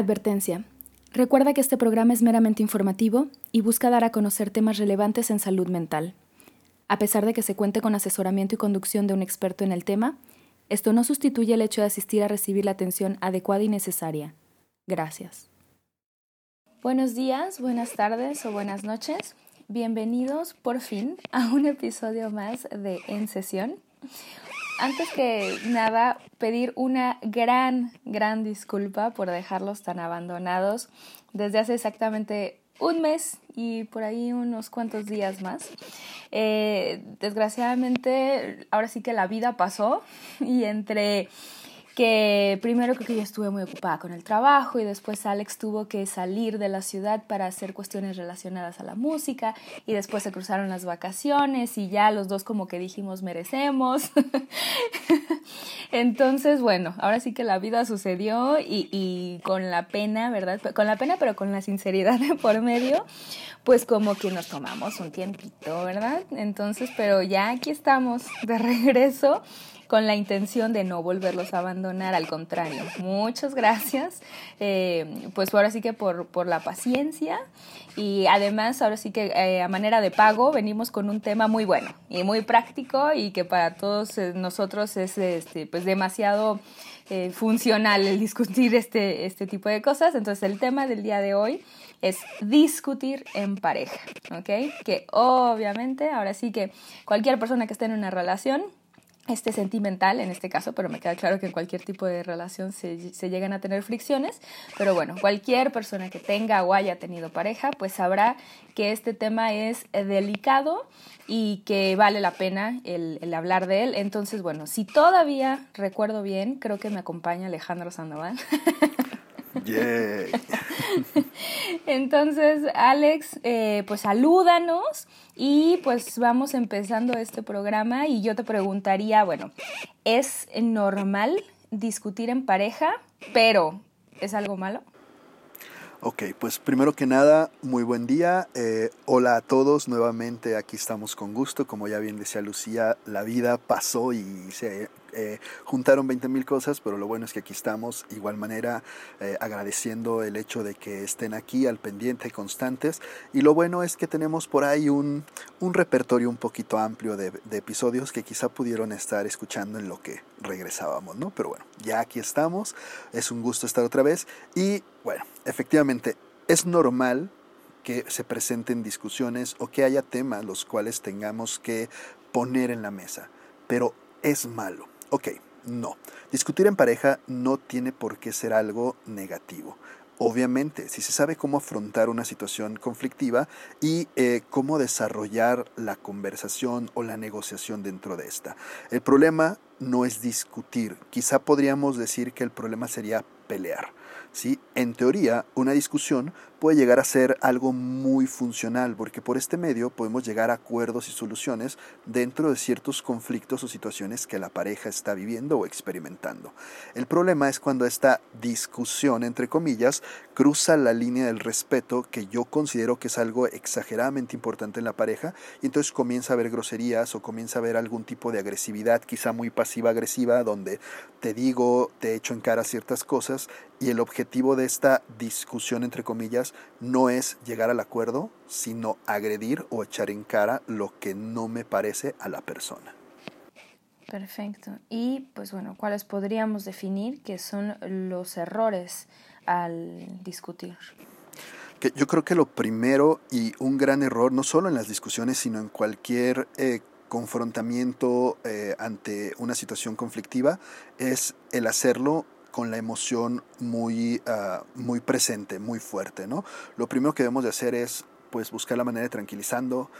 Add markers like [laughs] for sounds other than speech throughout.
Advertencia. Recuerda que este programa es meramente informativo y busca dar a conocer temas relevantes en salud mental. A pesar de que se cuente con asesoramiento y conducción de un experto en el tema, esto no sustituye el hecho de asistir a recibir la atención adecuada y necesaria. Gracias. Buenos días, buenas tardes o buenas noches. Bienvenidos por fin a un episodio más de En Sesión antes que nada, pedir una gran, gran disculpa por dejarlos tan abandonados desde hace exactamente un mes y por ahí unos cuantos días más. Eh, desgraciadamente, ahora sí que la vida pasó y entre que primero creo que yo estuve muy ocupada con el trabajo y después Alex tuvo que salir de la ciudad para hacer cuestiones relacionadas a la música y después se cruzaron las vacaciones y ya los dos como que dijimos merecemos. [laughs] Entonces, bueno, ahora sí que la vida sucedió y, con la pena, ¿verdad? Con la pena pero con la sinceridad [laughs] por medio, pues como que nos tomamos un tiempito, ¿verdad? Entonces, pero ya aquí estamos de regreso con la intención de no volverlos a abandonar, al contrario. Muchas gracias, eh, pues ahora sí que por, por, la paciencia y además ahora sí que eh, a manera de pago venimos con un tema muy bueno y muy práctico y que para todos eh, nosotros es este, pues demasiado funcional el discutir este, este tipo de cosas. Entonces el tema del día de hoy es discutir en pareja, ¿ok? Que obviamente, ahora sí que cualquier persona que esté en una relación este sentimental en este caso, pero me queda claro que en cualquier tipo de relación se, se, llegan a tener fricciones, pero bueno, cualquier persona que tenga o haya tenido pareja, pues sabrá que este tema es delicado y que vale la pena el, el hablar de él. Entonces, bueno, si todavía recuerdo bien, creo que me acompaña Alejandro Sandoval. [laughs] Entonces, Alex, eh, pues salúdanos y pues vamos empezando este programa y yo te preguntaría, bueno, ¿es normal discutir en pareja, pero es algo malo? Ok, pues primero que nada, muy buen día. Eh, hola a todos, nuevamente aquí estamos con gusto. Como ya bien decía Lucía, la vida pasó y se eh, juntaron 20 mil cosas, pero lo bueno es que aquí estamos, igual manera eh, agradeciendo el hecho de que estén aquí al pendiente, constantes. Y lo bueno es que tenemos por ahí un, un repertorio un poquito amplio de, de, episodios que quizá pudieron estar escuchando en lo que regresábamos, ¿no? Pero bueno, ya aquí estamos, es un gusto estar otra vez. Y bueno, efectivamente, es normal que se presenten discusiones o que haya temas los cuales tengamos que poner en la mesa, pero es malo. Ok, no. Discutir en pareja no tiene por qué ser algo negativo. Obviamente, si se sabe cómo afrontar una situación conflictiva y eh, cómo desarrollar la conversación o la negociación dentro de esta. El problema no es discutir. Quizá podríamos decir que el problema sería pelear. ¿Sí? En teoría, una discusión puede llegar a ser algo muy funcional, porque por este medio podemos llegar a acuerdos y soluciones dentro de ciertos conflictos o situaciones que la pareja está viviendo o experimentando. El problema es cuando esta discusión, entre comillas, cruza la línea del respeto, que yo considero que es algo exageradamente importante en la pareja, y entonces comienza a haber groserías o comienza a haber algún tipo de agresividad, quizá muy pasiva-agresiva, donde te digo, te echo en cara ciertas cosas, y el objetivo de esta discusión, entre comillas, no es llegar al acuerdo, sino agredir o echar en cara lo que no me parece a la persona. Perfecto. Y pues bueno, ¿cuáles podríamos definir que son los errores al discutir? Que yo creo que lo primero y un gran error, no solo en las discusiones, sino en cualquier eh, confrontamiento eh, ante una situación conflictiva, es el hacerlo con la emoción muy, uh, muy presente, muy fuerte. ¿no? Lo primero que debemos de hacer es pues buscar la manera de tranquilizando,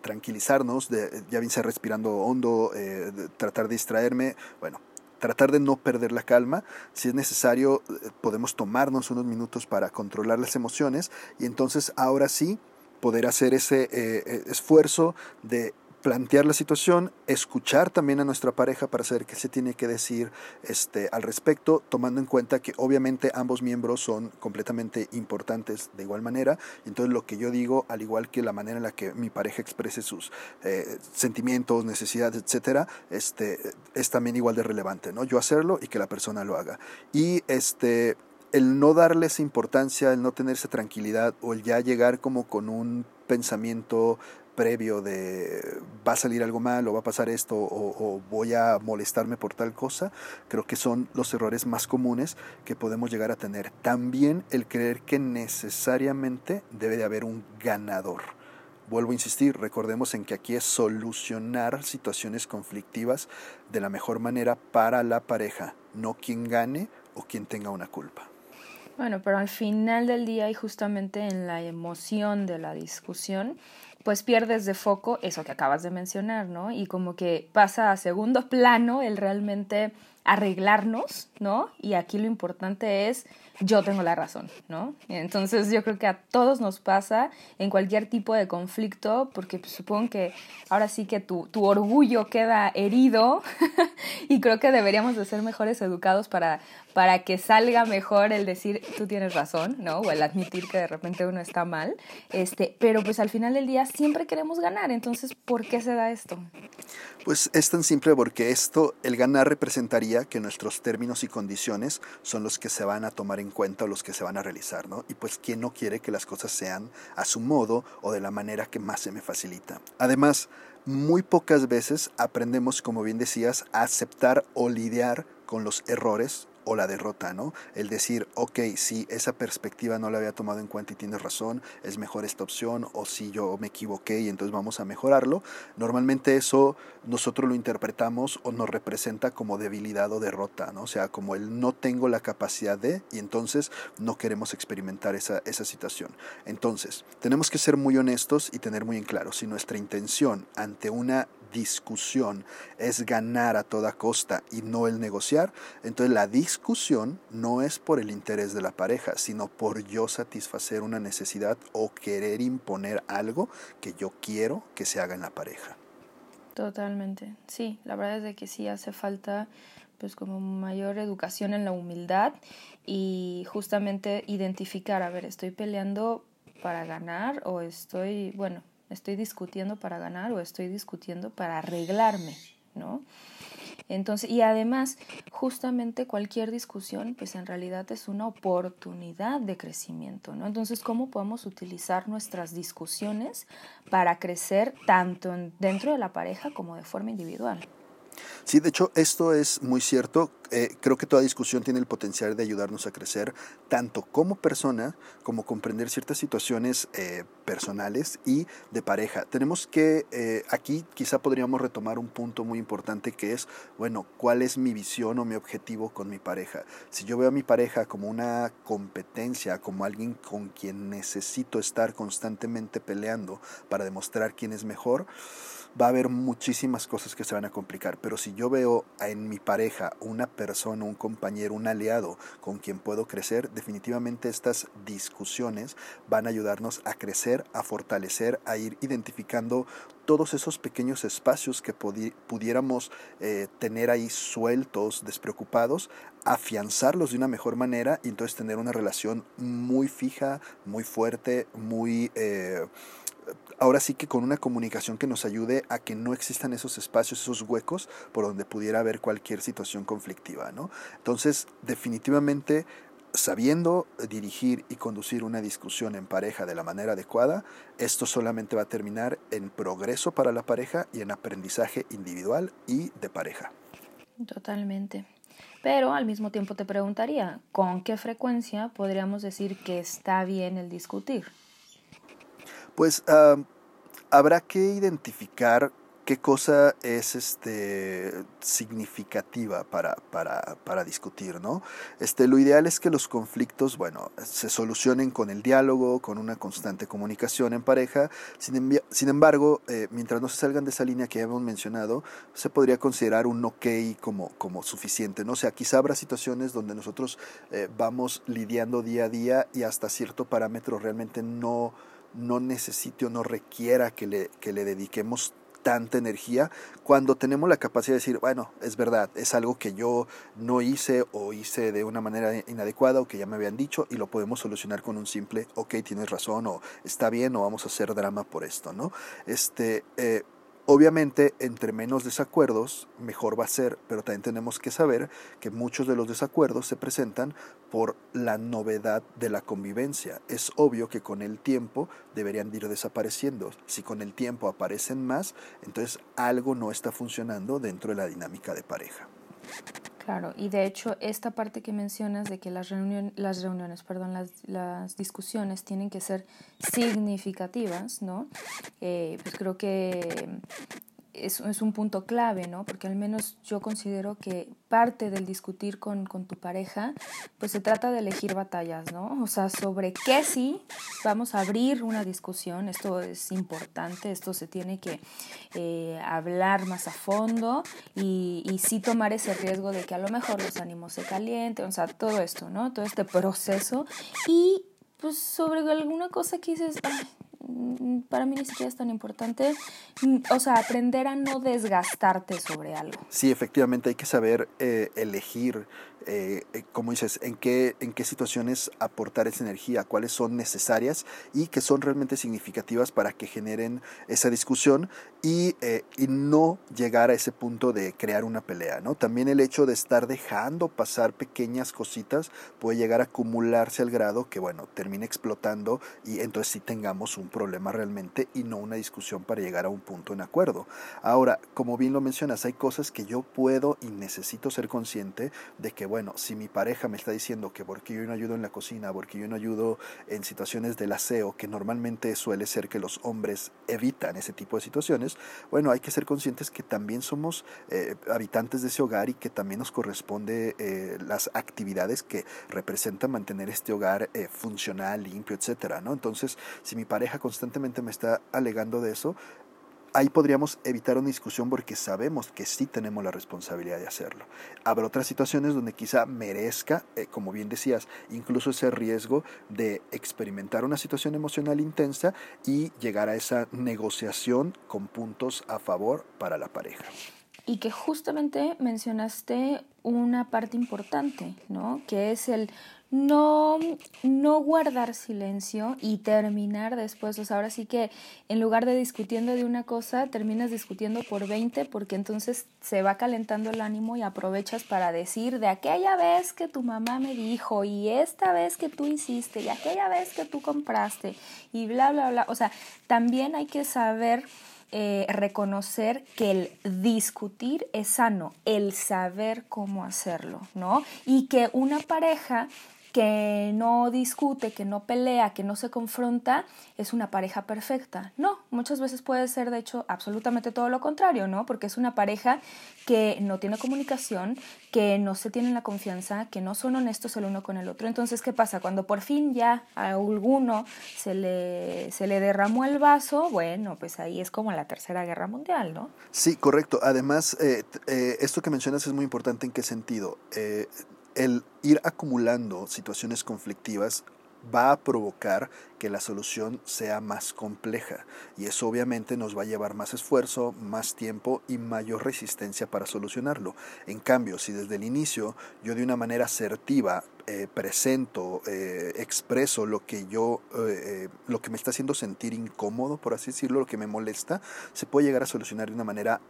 tranquilizarnos, de ya bien respirando hondo, eh, tratar de distraerme, bueno, tratar de no perder la calma. Si es necesario, eh, podemos tomarnos unos minutos para controlar las emociones y entonces ahora sí poder hacer ese eh, esfuerzo de plantear la situación, escuchar también a nuestra pareja para saber qué se tiene que decir este, al respecto, tomando en cuenta que obviamente ambos miembros son completamente importantes de igual manera. Entonces lo que yo digo, al igual que la manera en la que mi pareja exprese sus eh, sentimientos, necesidades, etcétera, este, es también igual de relevante, ¿no? Yo hacerlo y que la persona lo haga. Y este el no darle esa importancia, el no tener esa tranquilidad o el ya llegar como con un pensamiento previo de va a salir algo mal o va a pasar esto o, voy a molestarme por tal cosa, creo que son los errores más comunes que podemos llegar a tener. También el creer que necesariamente debe de haber un ganador. Vuelvo a insistir, recordemos en que aquí es solucionar situaciones conflictivas de la mejor manera para la pareja, no quien gane o quien tenga una culpa. Bueno, pero al final del día y justamente en la emoción de la discusión, pues pierdes de foco eso que acabas de mencionar, ¿no? Y como que pasa a segundo [laughs] plano el realmente arreglarnos, ¿no? Y aquí lo importante es yo tengo la razón, ¿no? Entonces yo creo que a todos nos pasa en cualquier tipo de conflicto, porque pues, supongo que ahora sí que tu, tu orgullo queda herido [laughs] y creo que deberíamos de ser mejores educados para, para que salga mejor el decir tú tienes razón, ¿no? O el admitir que de repente uno está mal, este, pero pues al final del día siempre queremos ganar, entonces ¿por qué se da esto? Pues es tan simple porque esto, el ganar representaría que nuestros términos y condiciones son los que se van a tomar en cuenta o los que se van a realizar, ¿no? Y pues quién no quiere que las cosas sean a su modo o de la manera que más se me facilita. Además, muy pocas veces aprendemos, como bien decías, a aceptar o lidiar con los errores o la derrota, ¿no? El decir, ok, si esa perspectiva no la había tomado en cuenta y tienes razón, es mejor esta opción, o si yo me equivoqué y entonces vamos a mejorarlo. Normalmente eso nosotros lo interpretamos o nos representa como debilidad o derrota, ¿no? O sea, como el no tengo la capacidad de y entonces no queremos experimentar esa, esa situación. Entonces, tenemos que ser muy honestos y tener muy en claro si nuestra intención ante una discusión es ganar a toda costa y no el negociar, entonces la discusión no es por el interés de la pareja, sino por yo satisfacer una necesidad o querer imponer algo que yo quiero que se haga en la pareja. Totalmente, sí, la verdad es de que sí hace falta pues como mayor educación en la humildad y justamente identificar, a ver, estoy peleando para ganar o estoy, bueno, estoy discutiendo para ganar o estoy discutiendo para arreglarme, ¿no? Entonces, y además, justamente cualquier discusión, pues en realidad es una oportunidad de crecimiento, ¿no? Entonces, ¿cómo podemos utilizar nuestras discusiones para crecer tanto dentro de la pareja como de forma individual? Sí, de hecho, esto es muy cierto. Eh, creo que toda discusión tiene el potencial de ayudarnos a crecer, tanto como persona, como comprender ciertas situaciones eh, personales y de pareja. Tenemos que, eh, aquí quizá podríamos retomar un punto muy importante que es, bueno, ¿cuál es mi visión o mi objetivo con mi pareja? Si yo veo a mi pareja como una competencia, como alguien con quien necesito estar constantemente peleando para demostrar quién es mejor, va a haber muchísimas cosas que se van a complicar. Pero si yo veo en mi pareja una persona, un compañero, un aliado con quien puedo crecer, definitivamente estas discusiones van a ayudarnos a crecer, a fortalecer, a ir identificando todos esos pequeños espacios que pudiéramos eh, tener ahí sueltos, despreocupados, afianzarlos de una mejor manera y entonces tener una relación muy fija, muy fuerte, muy... Eh, ahora sí que con una comunicación que nos ayude a que no existan esos espacios, esos huecos por donde pudiera haber cualquier situación conflictiva, ¿no? Entonces, definitivamente sabiendo dirigir y conducir una discusión en pareja de la manera adecuada, esto solamente va a terminar en progreso para la pareja y en aprendizaje individual y de pareja. Totalmente. Pero al mismo tiempo te preguntaría, ¿con qué frecuencia podríamos decir que está bien el discutir? Pues habrá que identificar qué cosa es este, significativa para, para, para, discutir, ¿no? Este, lo ideal es que los conflictos, bueno, se solucionen con el diálogo, con una constante comunicación en pareja. Sin, sin embargo, eh, mientras no se salgan de esa línea que ya hemos mencionado, se podría considerar un ok como, como suficiente, ¿no? O sea, quizá habrá situaciones donde nosotros eh, vamos lidiando día a día y hasta cierto parámetro realmente no no necesite o no requiera que le, que le dediquemos tanta energía cuando tenemos la capacidad de decir, bueno, es verdad, es algo que yo no hice o hice de una manera inadecuada o que ya me habían dicho y lo podemos solucionar con un simple, ok, tienes razón o está bien o vamos a hacer drama por esto, ¿no? Este, eh, Obviamente, entre menos desacuerdos, mejor va a ser, pero también tenemos que saber que muchos de los desacuerdos se presentan por la novedad de la convivencia. Es obvio que con el tiempo deberían ir desapareciendo. Si con el tiempo aparecen más, entonces algo no está funcionando dentro de la dinámica de pareja. Claro, y de hecho esta parte que mencionas de que las, las reuniones, perdón, las, las, discusiones tienen que ser significativas, ¿no? Eh, pues creo que es, es, un punto clave, ¿no? Porque al menos yo considero que parte del discutir con, con, tu pareja, pues se trata de elegir batallas, ¿no? O sea, sobre qué sí vamos a abrir una discusión, esto es importante, esto se tiene que eh, hablar más a fondo y, y sí tomar ese riesgo de que a lo mejor los ánimos se calienten, o sea, todo esto, ¿no? Todo este proceso y pues sobre alguna cosa que dices, para mí ni siquiera es tan importante. Mm, o sea, aprender a no desgastarte sobre algo. Sí, efectivamente hay que saber eh, elegir eh, eh, como dices, en qué, en qué situaciones aportar esa energía, cuáles son necesarias y que son realmente significativas para que generen esa discusión y, eh, y no llegar a ese punto de crear una pelea. ¿no? También el hecho de estar dejando pasar pequeñas cositas puede llegar a acumularse al grado que, bueno, termine explotando y entonces sí tengamos un problema realmente y no una discusión para llegar a un punto en acuerdo. Ahora, como bien lo mencionas, hay cosas que yo puedo y necesito ser consciente de que, bueno, si mi pareja me está diciendo que porque yo no ayudo en la cocina, porque yo no ayudo en situaciones del aseo, que normalmente suele ser que los hombres evitan ese tipo de situaciones, bueno, hay que ser conscientes que también somos eh, habitantes de ese hogar y que también nos corresponde eh, las actividades que representan mantener este hogar eh, funcional, limpio, etcétera, ¿no? Entonces, si mi pareja constantemente me está alegando de eso, ahí podríamos evitar una discusión porque sabemos que sí tenemos la responsabilidad de hacerlo. Habrá otras situaciones donde quizá merezca, eh, como bien decías, incluso ese riesgo de experimentar una situación emocional intensa y llegar a esa negociación con puntos a favor para la pareja. Y que justamente mencionaste una parte importante, ¿no? Que es el no, no guardar silencio y terminar después. O sea, ahora sí que en lugar de discutiendo de una cosa, terminas discutiendo por 20 porque entonces se va calentando el ánimo y aprovechas para decir de aquella vez que tu mamá me dijo y esta vez que tú hiciste y aquella vez que tú compraste y bla, bla, bla. O sea, también hay que saber eh, reconocer que el discutir es sano, el saber cómo hacerlo, ¿no? Y que una pareja que no discute, que no pelea, que no se confronta, es una pareja perfecta. No, muchas veces puede ser de hecho absolutamente todo lo contrario, ¿no? Porque es una pareja que no tiene comunicación, que no se tienen la confianza, que no son honestos el uno con el otro. Entonces, ¿qué pasa? Cuando por fin ya a alguno se le, se le derramó el vaso, bueno, pues ahí es como la tercera guerra mundial, ¿no? Sí, correcto. Además, eh, eh, esto que mencionas es muy importante en qué sentido. Eh, el ir acumulando situaciones conflictivas va a provocar que la solución sea más compleja y eso obviamente nos va a llevar más esfuerzo, más tiempo y mayor resistencia para solucionarlo. En cambio, si desde el inicio yo de una manera asertiva eh, presento, eh, expreso lo que yo, eh, lo que me está haciendo sentir incómodo, por así decirlo, lo que me molesta, se puede llegar a solucionar de una manera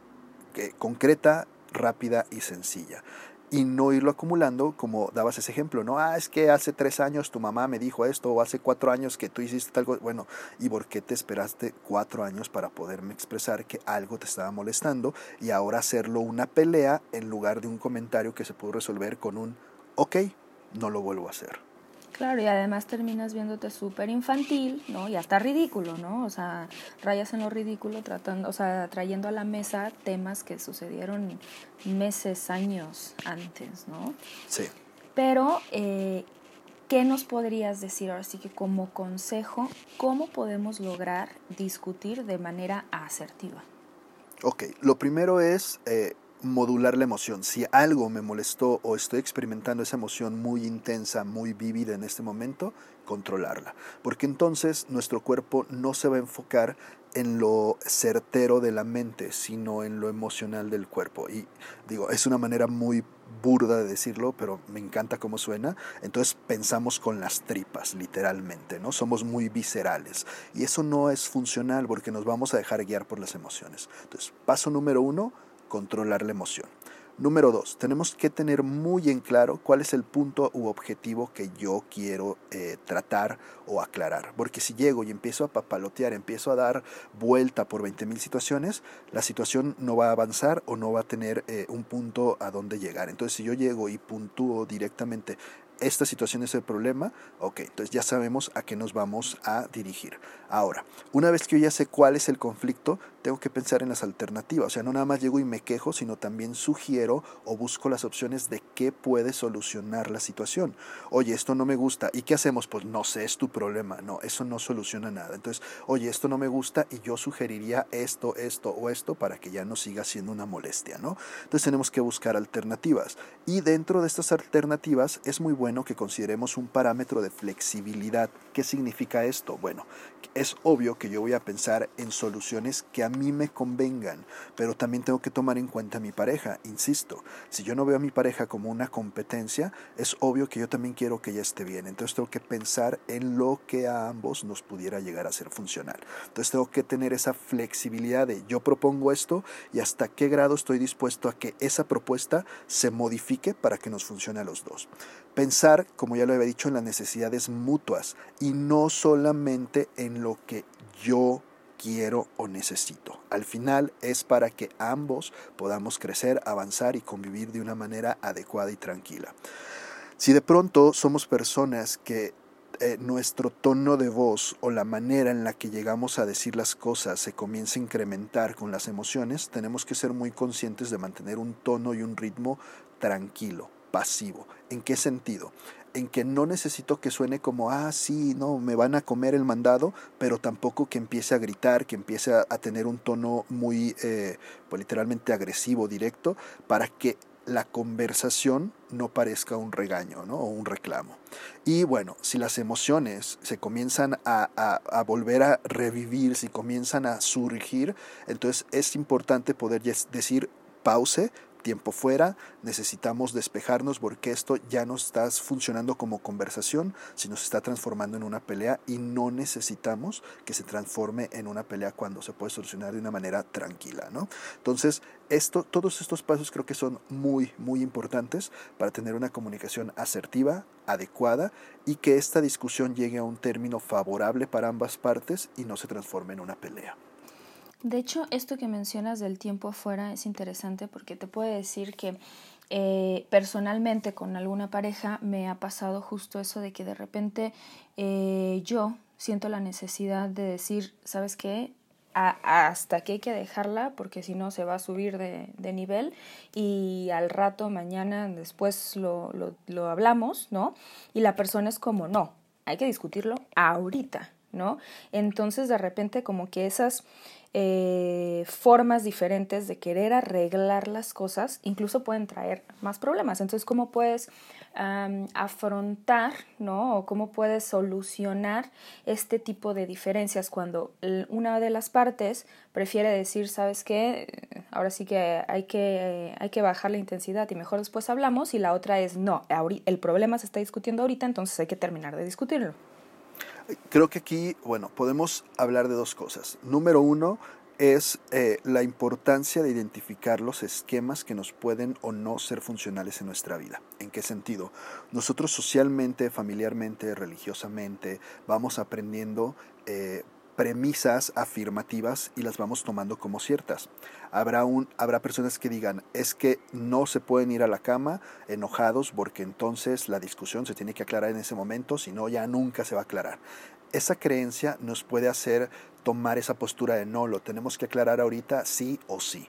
concreta, rápida y sencilla y no irlo acumulando como dabas ese ejemplo, ¿no? Ah, es que hace tres años tu mamá me dijo esto o hace cuatro años que tú hiciste algo, bueno, ¿y por qué te esperaste cuatro años para poderme expresar que algo te estaba molestando y ahora hacerlo una pelea en lugar de un comentario que se pudo resolver con un, ok, no lo vuelvo a hacer? Claro, y además terminas viéndote súper infantil, ¿no? Y hasta ridículo, ¿no? O sea, rayas en lo ridículo, tratando, o sea, trayendo a la mesa temas que sucedieron meses, años antes, ¿no? Sí. Pero, eh, ¿qué nos podrías decir ahora sí que como consejo, cómo podemos lograr discutir de manera asertiva? Ok, lo primero es eh, modular la emoción. Si algo me molestó o estoy experimentando esa emoción muy intensa, muy vívida en este momento, controlarla. Porque entonces nuestro cuerpo no se va a enfocar en lo certero de la mente, sino en lo emocional del cuerpo. Y digo, es una manera muy burda de decirlo, pero me encanta cómo suena. Entonces pensamos con las tripas, literalmente, ¿no? Somos muy viscerales. Y eso no es funcional porque nos vamos a dejar guiar por las emociones. Entonces, paso número uno, controlar la emoción. Número dos, tenemos que tener muy en claro cuál es el punto u objetivo que yo quiero eh, tratar o aclarar. Porque si llego y empiezo a papalotear, empiezo a dar vuelta por 20.000 situaciones, la situación no va a avanzar o no va a tener eh, un punto a donde llegar. Entonces, si yo llego y puntúo directamente esta situación es el problema, ok, entonces ya sabemos a qué nos vamos a dirigir. Ahora, una vez que yo ya sé cuál es el conflicto, tengo que pensar en las alternativas. O sea, no nada más llego y me quejo, sino también sugiero o busco las opciones de qué puede solucionar la situación. Oye, esto no me gusta. ¿Y qué hacemos? Pues no sé, es tu problema. No, eso no soluciona nada. Entonces, oye, esto no me gusta y yo sugeriría esto, esto o esto para que ya no siga siendo una molestia, ¿no? Entonces tenemos que buscar alternativas. Y dentro de estas alternativas es muy bueno que consideremos un parámetro de flexibilidad. ¿Qué significa esto? Bueno, es obvio que yo voy a pensar en soluciones que a mí me convengan, pero también tengo que tomar en cuenta a mi pareja. Insisto, si yo no veo a mi pareja como una competencia, es obvio que yo también quiero que ella esté bien. Entonces tengo que pensar en lo que a ambos nos pudiera llegar a ser funcional. Entonces tengo que tener esa flexibilidad de yo propongo esto y hasta qué grado estoy dispuesto a que esa propuesta se modifique para que nos funcione a los dos. Pensar, como ya lo había dicho, en las necesidades mutuas y no solamente en lo que yo quiero o necesito. Al final es para que ambos podamos crecer, avanzar y convivir de una manera adecuada y tranquila. Si de pronto somos personas que eh, nuestro tono de voz o la manera en la que llegamos a decir las cosas se comienza a incrementar con las emociones, tenemos que ser muy conscientes de mantener un tono y un ritmo tranquilo, pasivo. ¿En qué sentido? en que no necesito que suene como, ah, sí, no, me van a comer el mandado, pero tampoco que empiece a gritar, que empiece a, tener un tono muy, eh, pues literalmente agresivo, directo, para que la conversación no parezca un regaño ¿no? o un reclamo. Y bueno, si las emociones se comienzan a, a, volver a revivir, si comienzan a surgir, entonces es importante poder decir pause, tiempo fuera, necesitamos despejarnos porque esto ya no está funcionando como conversación, sino se está transformando en una pelea y no necesitamos que se transforme en una pelea cuando se puede solucionar de una manera tranquila, ¿no? Entonces, esto, todos estos pasos creo que son muy, muy importantes para tener una comunicación asertiva, adecuada y que esta discusión llegue a un término favorable para ambas partes y no se transforme en una pelea. De hecho, esto que mencionas del tiempo afuera es interesante porque te puedo decir que eh, personalmente con alguna pareja me ha pasado justo eso de que de repente eh, yo siento la necesidad de decir, ¿sabes qué? hasta que hay que dejarla porque si no se va a subir de, de, nivel y al rato, mañana, después lo, lo, lo hablamos, ¿no? Y la persona es como, no, hay que discutirlo ahorita, ¿no? Entonces de repente como que esas eh, formas diferentes de querer arreglar las cosas, incluso pueden traer más problemas. Entonces, ¿cómo puedes afrontar, ¿no? O cómo puedes solucionar este tipo de diferencias cuando una de las partes prefiere decir, ¿sabes qué? Ahora sí que hay que, hay que bajar la intensidad y mejor después hablamos, y la otra es, no, el problema se está discutiendo ahorita, entonces hay que terminar de discutirlo. Creo que aquí, bueno, podemos hablar de dos cosas. Número uno es eh, la importancia de identificar los esquemas que nos pueden o no ser funcionales en nuestra vida. ¿En qué sentido? Nosotros socialmente, familiarmente, religiosamente, vamos aprendiendo eh, premisas afirmativas y las vamos tomando como ciertas. Habrá, un, habrá personas que digan, es que no se pueden ir a la cama enojados porque entonces la discusión se tiene que aclarar en ese momento, si no ya nunca se va a aclarar. Esa creencia nos puede hacer tomar esa postura de no, lo tenemos que aclarar ahorita sí o sí.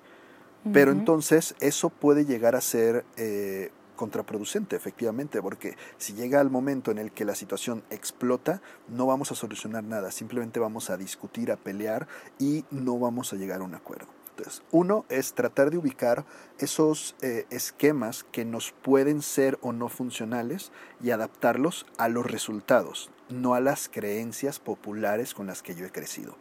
Pero entonces eso puede llegar a ser eh, contraproducente, efectivamente, porque si llega el momento en el que la situación explota, no vamos a solucionar nada, simplemente vamos a discutir, a pelear y no vamos a llegar a un acuerdo. Entonces, uno es tratar de ubicar esos eh, esquemas que nos pueden ser o no funcionales y adaptarlos a los resultados, no a las creencias populares con las que yo he crecido.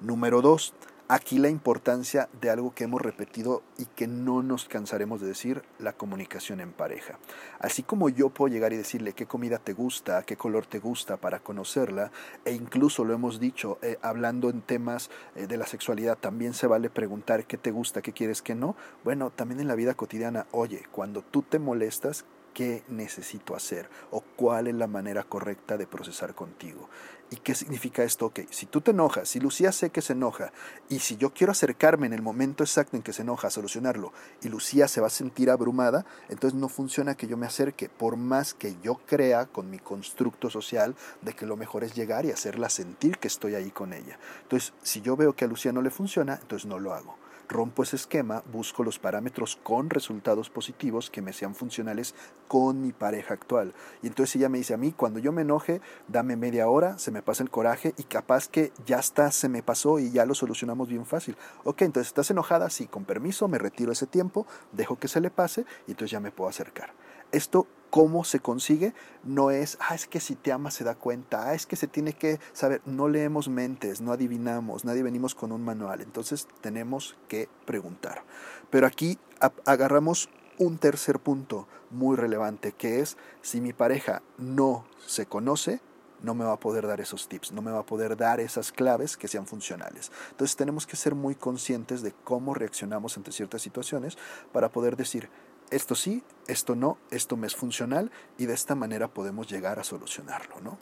Número dos, Aquí la importancia de algo que hemos repetido y que no nos cansaremos de decir, la comunicación en pareja. Así como yo puedo llegar y decirle qué comida te gusta, qué color te gusta para conocerla, e incluso lo hemos dicho, eh, hablando en temas eh, de la sexualidad, también se vale preguntar qué te gusta, qué quieres, qué no. Bueno, también en la vida cotidiana, oye, cuando tú te molestas, qué necesito hacer o cuál es la manera correcta de procesar contigo. ¿Y qué significa esto? Ok, si tú te enojas, si Lucía sé que se enoja, y si yo quiero acercarme en el momento exacto en que se enoja a solucionarlo, y Lucía se va a sentir abrumada, entonces no funciona que yo me acerque, por más que yo crea con mi constructo social de que lo mejor es llegar y hacerla sentir que estoy ahí con ella. Entonces, si yo veo que a Lucía no le funciona, entonces no lo hago rompo ese esquema, busco los parámetros con resultados positivos que me sean funcionales con mi pareja actual. Y entonces ella me dice a mí, cuando yo me enoje, dame media hora, se me pasa el coraje y capaz que ya está, se me pasó y ya lo solucionamos bien fácil. Ok, entonces estás enojada, sí, con permiso, me retiro ese tiempo, dejo que se le pase y entonces ya me puedo acercar. Esto cómo se consigue no es, ah, es que si te ama se da cuenta, ah, es que se tiene que saber, no leemos mentes, no adivinamos, nadie venimos con un manual, entonces tenemos que preguntar. Pero aquí agarramos un tercer punto muy relevante, que es, si mi pareja no se conoce, no me va a poder dar esos tips, no me va a poder dar esas claves que sean funcionales. Entonces tenemos que ser muy conscientes de cómo reaccionamos ante ciertas situaciones para poder decir, esto sí, esto no, esto me es funcional y de esta manera podemos llegar a solucionarlo, ¿no?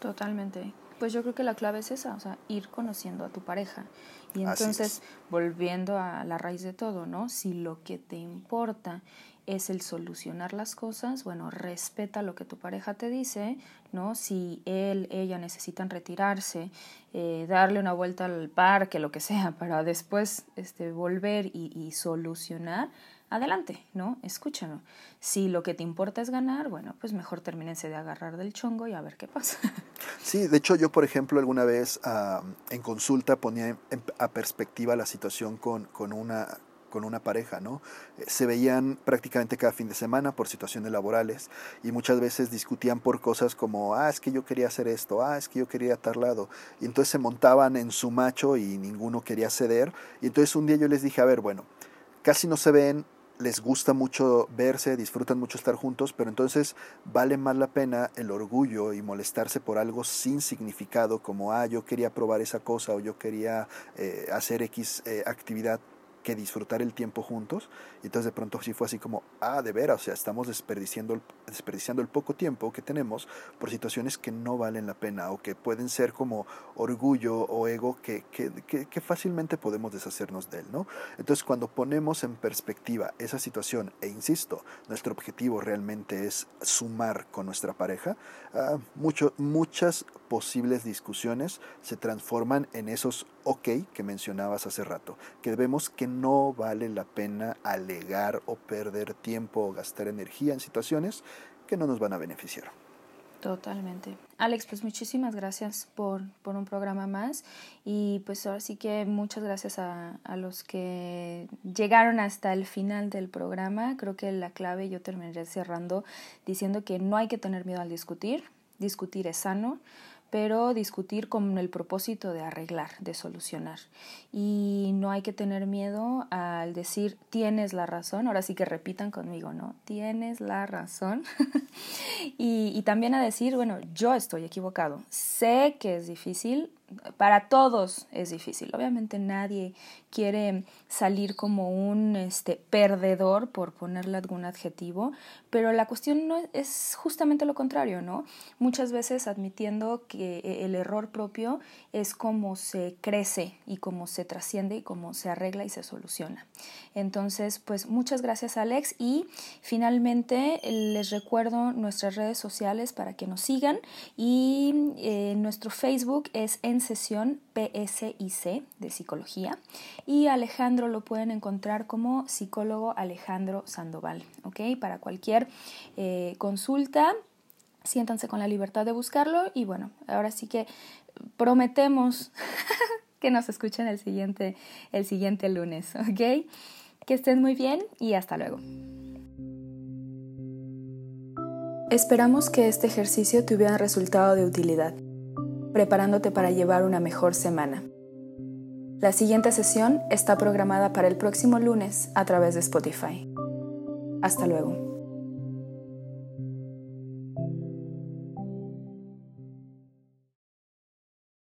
Totalmente. Pues yo creo que la clave es esa, o sea, ir conociendo a tu pareja. Y entonces, volviendo a la raíz de todo, ¿no? Si lo que te importa es el solucionar las cosas, bueno, respeta lo que tu pareja te dice, ¿no? Si él, ella necesitan retirarse, eh, darle una vuelta al parque, lo que sea, [laughs] para después este, volver y, y solucionar, adelante, ¿no? Escúchalo. Si lo que te importa es ganar, bueno, pues mejor termínense de agarrar del chongo y a ver qué pasa. [laughs] Sí, de hecho yo, por ejemplo, alguna vez en consulta ponía a perspectiva la situación con, con una con una pareja, ¿no? Eh, se veían prácticamente cada fin de semana por situaciones laborales y muchas veces discutían por cosas como, ah, es que yo quería hacer esto, ah, es que yo quería tal lado. Y entonces se montaban en su macho y ninguno quería ceder. Y entonces un día yo les dije, a ver, bueno, casi no se ven, les gusta mucho verse, disfrutan mucho estar juntos, pero entonces vale más la pena el orgullo y molestarse por algo sin significado, como, ah, yo quería probar esa cosa o yo quería eh, hacer X eh, actividad que disfrutar el tiempo juntos. Y entonces de pronto sí fue así como, ah, de veras, o sea, estamos desperdiciando el, desperdiciando el poco tiempo que tenemos por situaciones que no valen la pena o que pueden ser como orgullo o ego que, que, fácilmente podemos deshacernos de él, ¿no? Entonces cuando ponemos en perspectiva esa situación, e insisto, nuestro objetivo realmente es sumar con nuestra pareja, ah, muchas posibles discusiones se transforman en esos ok que mencionabas hace rato, que vemos que no vale la pena alegar o perder tiempo o gastar energía en situaciones que no nos van a beneficiar. Totalmente. Alex, pues muchísimas gracias por, por, un programa más y pues ahora sí que muchas gracias a, a, los que llegaron hasta el final del programa. Creo que la clave yo terminaré cerrando diciendo que no hay que tener miedo al discutir, discutir es sano pero discutir con el propósito de arreglar, de solucionar. Y no hay que tener miedo al decir tienes la razón, ahora sí que repitan conmigo, ¿no? Tienes la razón. [laughs] y, y también a decir, bueno, yo estoy equivocado, sé que es difícil, para todos es difícil. Obviamente nadie quiere salir como un este, perdedor, por ponerle algún adjetivo, pero la cuestión no es justamente lo contrario, ¿no? Muchas veces admitiendo que e, el error propio es como se crece y cómo se trasciende y cómo se arregla y se soluciona. Entonces, pues muchas gracias Alex y finalmente les recuerdo nuestras redes sociales para que nos sigan y eh, nuestro Facebook es en sesión PSIC de psicología y Alejandro lo pueden encontrar como psicólogo Alejandro Sandoval, ¿ok? Para cualquier eh, consulta, siéntanse con la libertad de buscarlo y bueno, ahora sí que prometemos [laughs] que nos escuchen el siguiente, el siguiente lunes, ¿ok? Que estén muy bien y hasta luego. Esperamos que este ejercicio te hubiera resultado de utilidad, preparándote para llevar una mejor semana. La siguiente sesión está programada para el próximo lunes a través de Spotify. Hasta luego.